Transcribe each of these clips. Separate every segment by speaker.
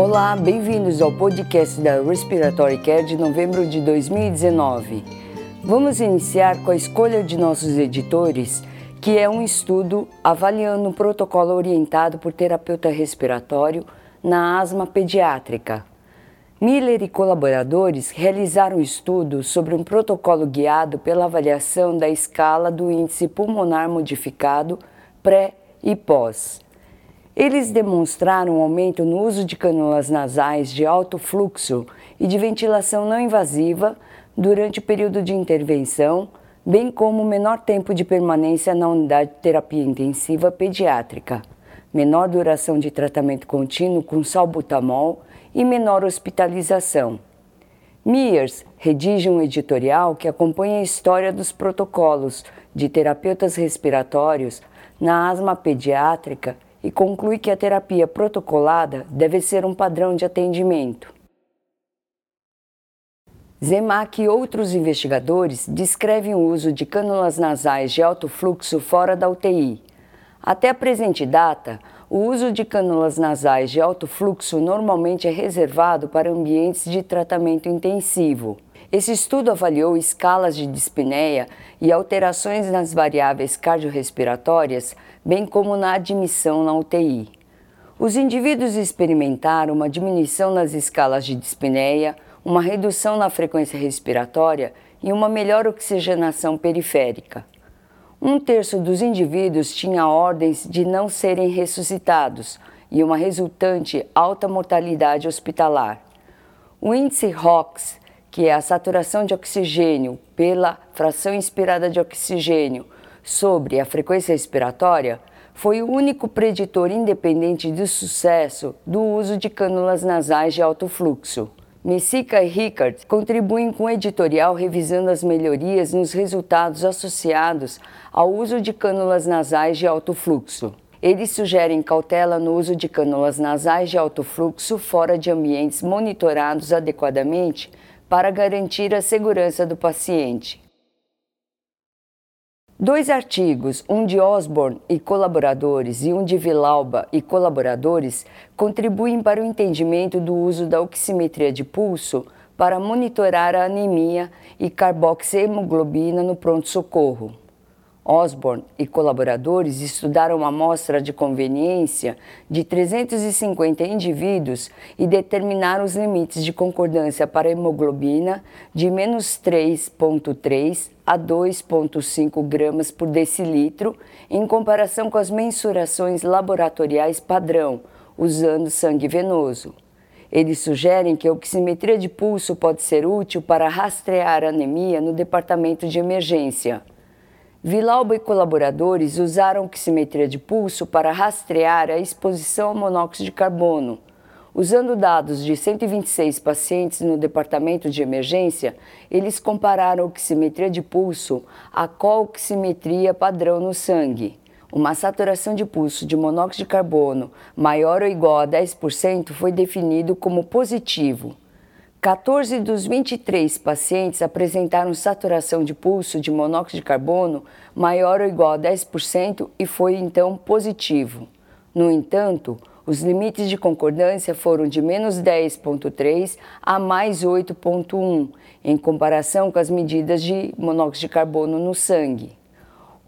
Speaker 1: Olá, bem-vindos ao podcast da Respiratory Care de novembro de 2019. Vamos iniciar com a escolha de nossos editores, que é um estudo avaliando um protocolo orientado por terapeuta respiratório na asma pediátrica. Miller e colaboradores realizaram um estudo sobre um protocolo guiado pela avaliação da escala do índice pulmonar modificado pré e pós. Eles demonstraram um aumento no uso de cânulas nasais de alto fluxo e de ventilação não invasiva durante o período de intervenção, bem como menor tempo de permanência na unidade de terapia intensiva pediátrica, menor duração de tratamento contínuo com salbutamol e menor hospitalização. Mears redige um editorial que acompanha a história dos protocolos de terapeutas respiratórios na asma pediátrica e conclui que a terapia protocolada deve ser um padrão de atendimento. Zemack e outros investigadores descrevem o uso de cânulas nasais de alto fluxo fora da UTI. Até a presente data, o uso de cânulas nasais de alto fluxo normalmente é reservado para ambientes de tratamento intensivo. Esse estudo avaliou escalas de dispneia e alterações nas variáveis cardiorrespiratórias, bem como na admissão na UTI. Os indivíduos experimentaram uma diminuição nas escalas de dispneia, uma redução na frequência respiratória e uma melhor oxigenação periférica. Um terço dos indivíduos tinha ordens de não serem ressuscitados e uma resultante alta mortalidade hospitalar. O índice ROX, que é a saturação de oxigênio pela fração inspirada de oxigênio sobre a frequência respiratória, foi o único preditor independente de sucesso do uso de cânulas nasais de alto fluxo. Messica e Rickard contribuem com o editorial revisando as melhorias nos resultados associados ao uso de cânulas nasais de alto fluxo. Eles sugerem cautela no uso de cânulas nasais de alto fluxo fora de ambientes monitorados adequadamente para garantir a segurança do paciente. Dois artigos, um de Osborne e colaboradores e um de Vilauba e colaboradores, contribuem para o entendimento do uso da oximetria de pulso para monitorar a anemia e carboxiemoglobina no pronto-socorro. Osborne e colaboradores estudaram uma amostra de conveniência de 350 indivíduos e determinaram os limites de concordância para hemoglobina de menos 3,3 a 2,5 gramas por decilitro, em comparação com as mensurações laboratoriais padrão, usando sangue venoso. Eles sugerem que a oximetria de pulso pode ser útil para rastrear anemia no departamento de emergência. Vilauba e colaboradores usaram oximetria de pulso para rastrear a exposição ao monóxido de carbono. Usando dados de 126 pacientes no departamento de emergência, eles compararam oximetria de pulso à cooximetria padrão no sangue. Uma saturação de pulso de monóxido de carbono maior ou igual a 10% foi definido como positivo. 14 dos 23 pacientes apresentaram saturação de pulso de monóxido de carbono maior ou igual a 10% e foi então positivo. No entanto, os limites de concordância foram de menos 10,3 a mais 8,1, em comparação com as medidas de monóxido de carbono no sangue.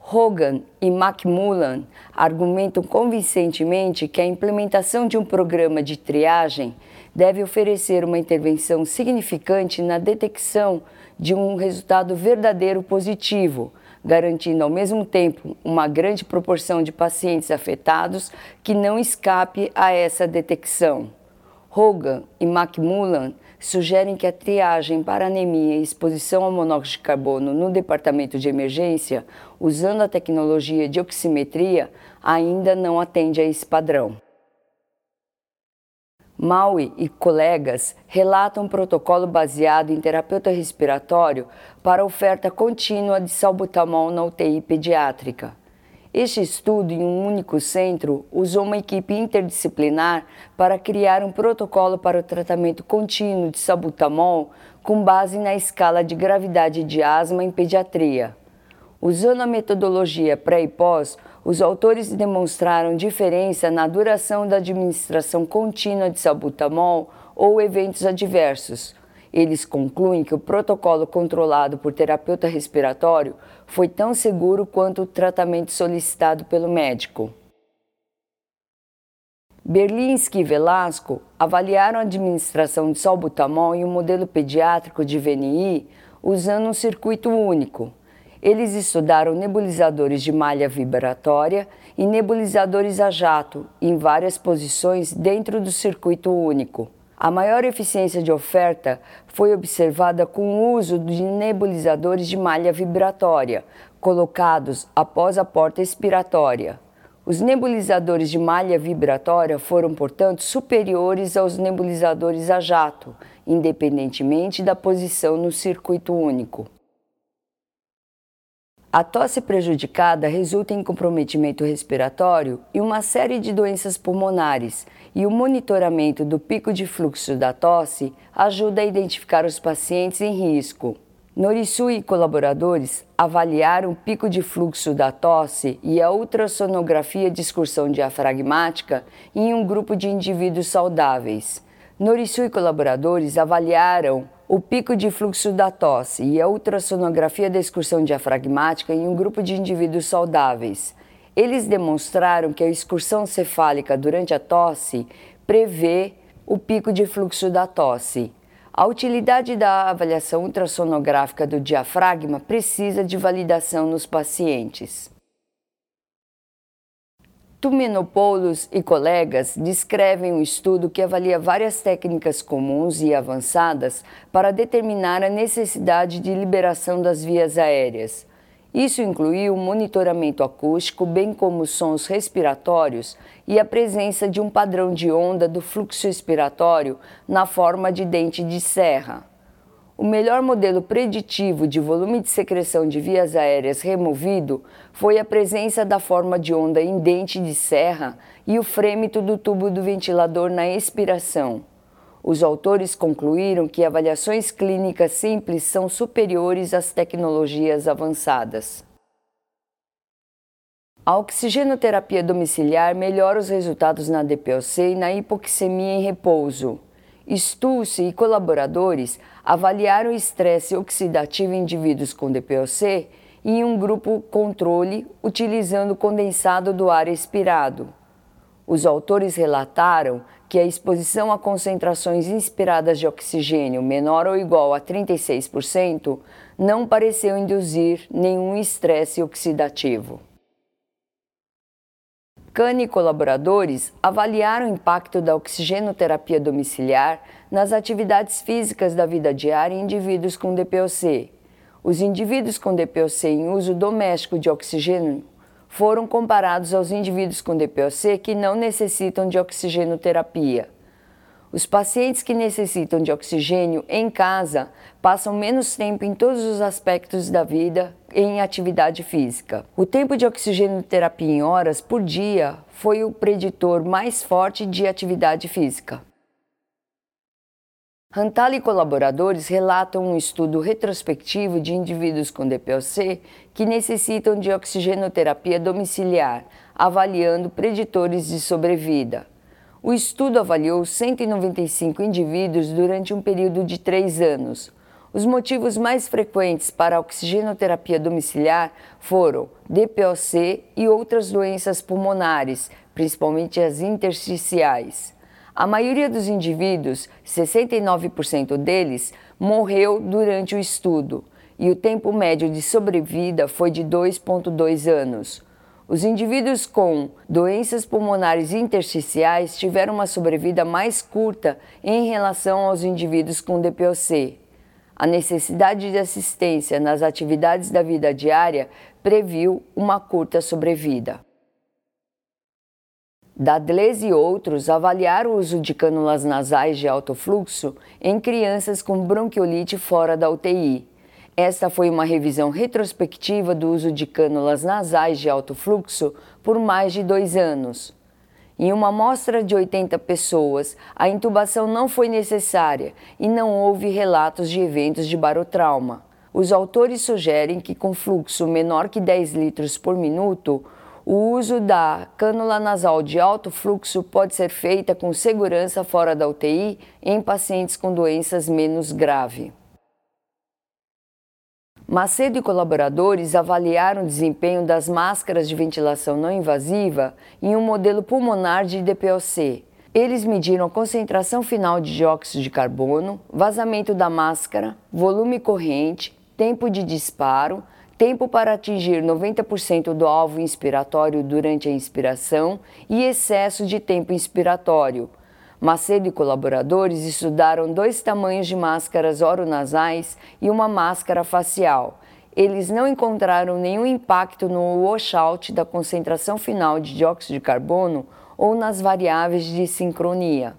Speaker 1: Hogan e Macmullan argumentam convincentemente que a implementação de um programa de triagem deve oferecer uma intervenção significante na detecção de um resultado verdadeiro positivo, garantindo ao mesmo tempo uma grande proporção de pacientes afetados que não escape a essa detecção. Hogan e Macmullan sugerem que a triagem para anemia e exposição ao monóxido de carbono no departamento de emergência, usando a tecnologia de oximetria, ainda não atende a esse padrão. Maui e colegas relatam um protocolo baseado em terapeuta respiratório para oferta contínua de salbutamol na UTI pediátrica. Este estudo, em um único centro, usou uma equipe interdisciplinar para criar um protocolo para o tratamento contínuo de salbutamol com base na escala de gravidade de asma em pediatria. Usando a metodologia pré e pós, os autores demonstraram diferença na duração da administração contínua de salbutamol ou eventos adversos. Eles concluem que o protocolo controlado por terapeuta respiratório foi tão seguro quanto o tratamento solicitado pelo médico. Berlinski e Velasco avaliaram a administração de salbutamol em um modelo pediátrico de VNI usando um circuito único. Eles estudaram nebulizadores de malha vibratória e nebulizadores a jato em várias posições dentro do circuito único. A maior eficiência de oferta foi observada com o uso de nebulizadores de malha vibratória, colocados após a porta expiratória. Os nebulizadores de malha vibratória foram, portanto, superiores aos nebulizadores a jato, independentemente da posição no circuito único. A tosse prejudicada resulta em comprometimento respiratório e uma série de doenças pulmonares, e o monitoramento do pico de fluxo da tosse ajuda a identificar os pacientes em risco. Norisu e colaboradores avaliaram o pico de fluxo da tosse e a ultrassonografia de excursão diafragmática em um grupo de indivíduos saudáveis. Norisu e colaboradores avaliaram o pico de fluxo da tosse e a ultrassonografia da excursão diafragmática em um grupo de indivíduos saudáveis. Eles demonstraram que a excursão cefálica durante a tosse prevê o pico de fluxo da tosse. A utilidade da avaliação ultrassonográfica do diafragma precisa de validação nos pacientes. Tumenopoulos e colegas descrevem um estudo que avalia várias técnicas comuns e avançadas para determinar a necessidade de liberação das vias aéreas. Isso incluiu o monitoramento acústico, bem como sons respiratórios e a presença de um padrão de onda do fluxo expiratório na forma de dente de serra. O melhor modelo preditivo de volume de secreção de vias aéreas removido foi a presença da forma de onda em dente de serra e o frêmito do tubo do ventilador na expiração. Os autores concluíram que avaliações clínicas simples são superiores às tecnologias avançadas. A oxigenoterapia domiciliar melhora os resultados na DPOC e na hipoxemia em repouso. Stulce e colaboradores avaliaram o estresse oxidativo em indivíduos com DPOC em um grupo controle utilizando condensado do ar expirado. Os autores relataram que a exposição a concentrações inspiradas de oxigênio menor ou igual a 36% não pareceu induzir nenhum estresse oxidativo. Cane e colaboradores avaliaram o impacto da oxigenoterapia domiciliar nas atividades físicas da vida diária em indivíduos com DPOC. Os indivíduos com DPOC em uso doméstico de oxigênio foram comparados aos indivíduos com DPOC que não necessitam de oxigenoterapia. Os pacientes que necessitam de oxigênio em casa passam menos tempo em todos os aspectos da vida em atividade física. O tempo de oxigenoterapia em horas por dia foi o preditor mais forte de atividade física. Rantal e colaboradores relatam um estudo retrospectivo de indivíduos com DPOC que necessitam de oxigenoterapia domiciliar, avaliando preditores de sobrevida. O estudo avaliou 195 indivíduos durante um período de três anos. Os motivos mais frequentes para a oxigenoterapia domiciliar foram DPOC e outras doenças pulmonares, principalmente as intersticiais. A maioria dos indivíduos, 69% deles, morreu durante o estudo e o tempo médio de sobrevida foi de 2,2 anos. Os indivíduos com doenças pulmonares intersticiais tiveram uma sobrevida mais curta em relação aos indivíduos com DPOC. A necessidade de assistência nas atividades da vida diária previu uma curta sobrevida. Dadles e outros avaliaram o uso de cânulas nasais de alto fluxo em crianças com bronquiolite fora da UTI. Esta foi uma revisão retrospectiva do uso de cânulas nasais de alto fluxo por mais de dois anos. Em uma amostra de 80 pessoas, a intubação não foi necessária e não houve relatos de eventos de barotrauma. os autores sugerem que com fluxo menor que 10 litros por minuto, o uso da cânula nasal de alto fluxo pode ser feita com segurança fora da UTI em pacientes com doenças menos graves. Macedo e colaboradores avaliaram o desempenho das máscaras de ventilação não invasiva em um modelo pulmonar de DPOC. Eles mediram a concentração final de dióxido de carbono, vazamento da máscara, volume corrente, tempo de disparo, tempo para atingir 90% do alvo inspiratório durante a inspiração e excesso de tempo inspiratório. Macedo e colaboradores estudaram dois tamanhos de máscaras oronasais e uma máscara facial. Eles não encontraram nenhum impacto no washout da concentração final de dióxido de carbono ou nas variáveis de sincronia.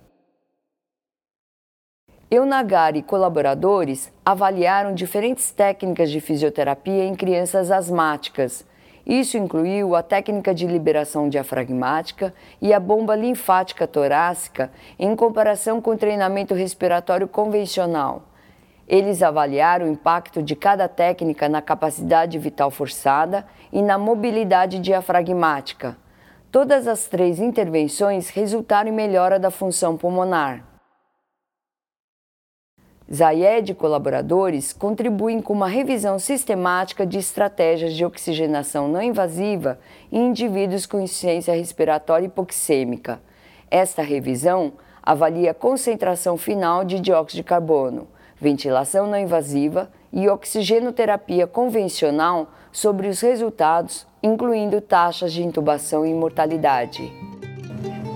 Speaker 1: Eunagar e colaboradores avaliaram diferentes técnicas de fisioterapia em crianças asmáticas. Isso incluiu a técnica de liberação diafragmática e a bomba linfática torácica em comparação com o treinamento respiratório convencional. Eles avaliaram o impacto de cada técnica na capacidade vital forçada e na mobilidade diafragmática. Todas as três intervenções resultaram em melhora da função pulmonar. Zayed e colaboradores contribuem com uma revisão sistemática de estratégias de oxigenação não invasiva em indivíduos com insuficiência respiratória hipoxêmica. Esta revisão avalia a concentração final de dióxido de carbono, ventilação não invasiva e oxigenoterapia convencional sobre os resultados, incluindo taxas de intubação e mortalidade.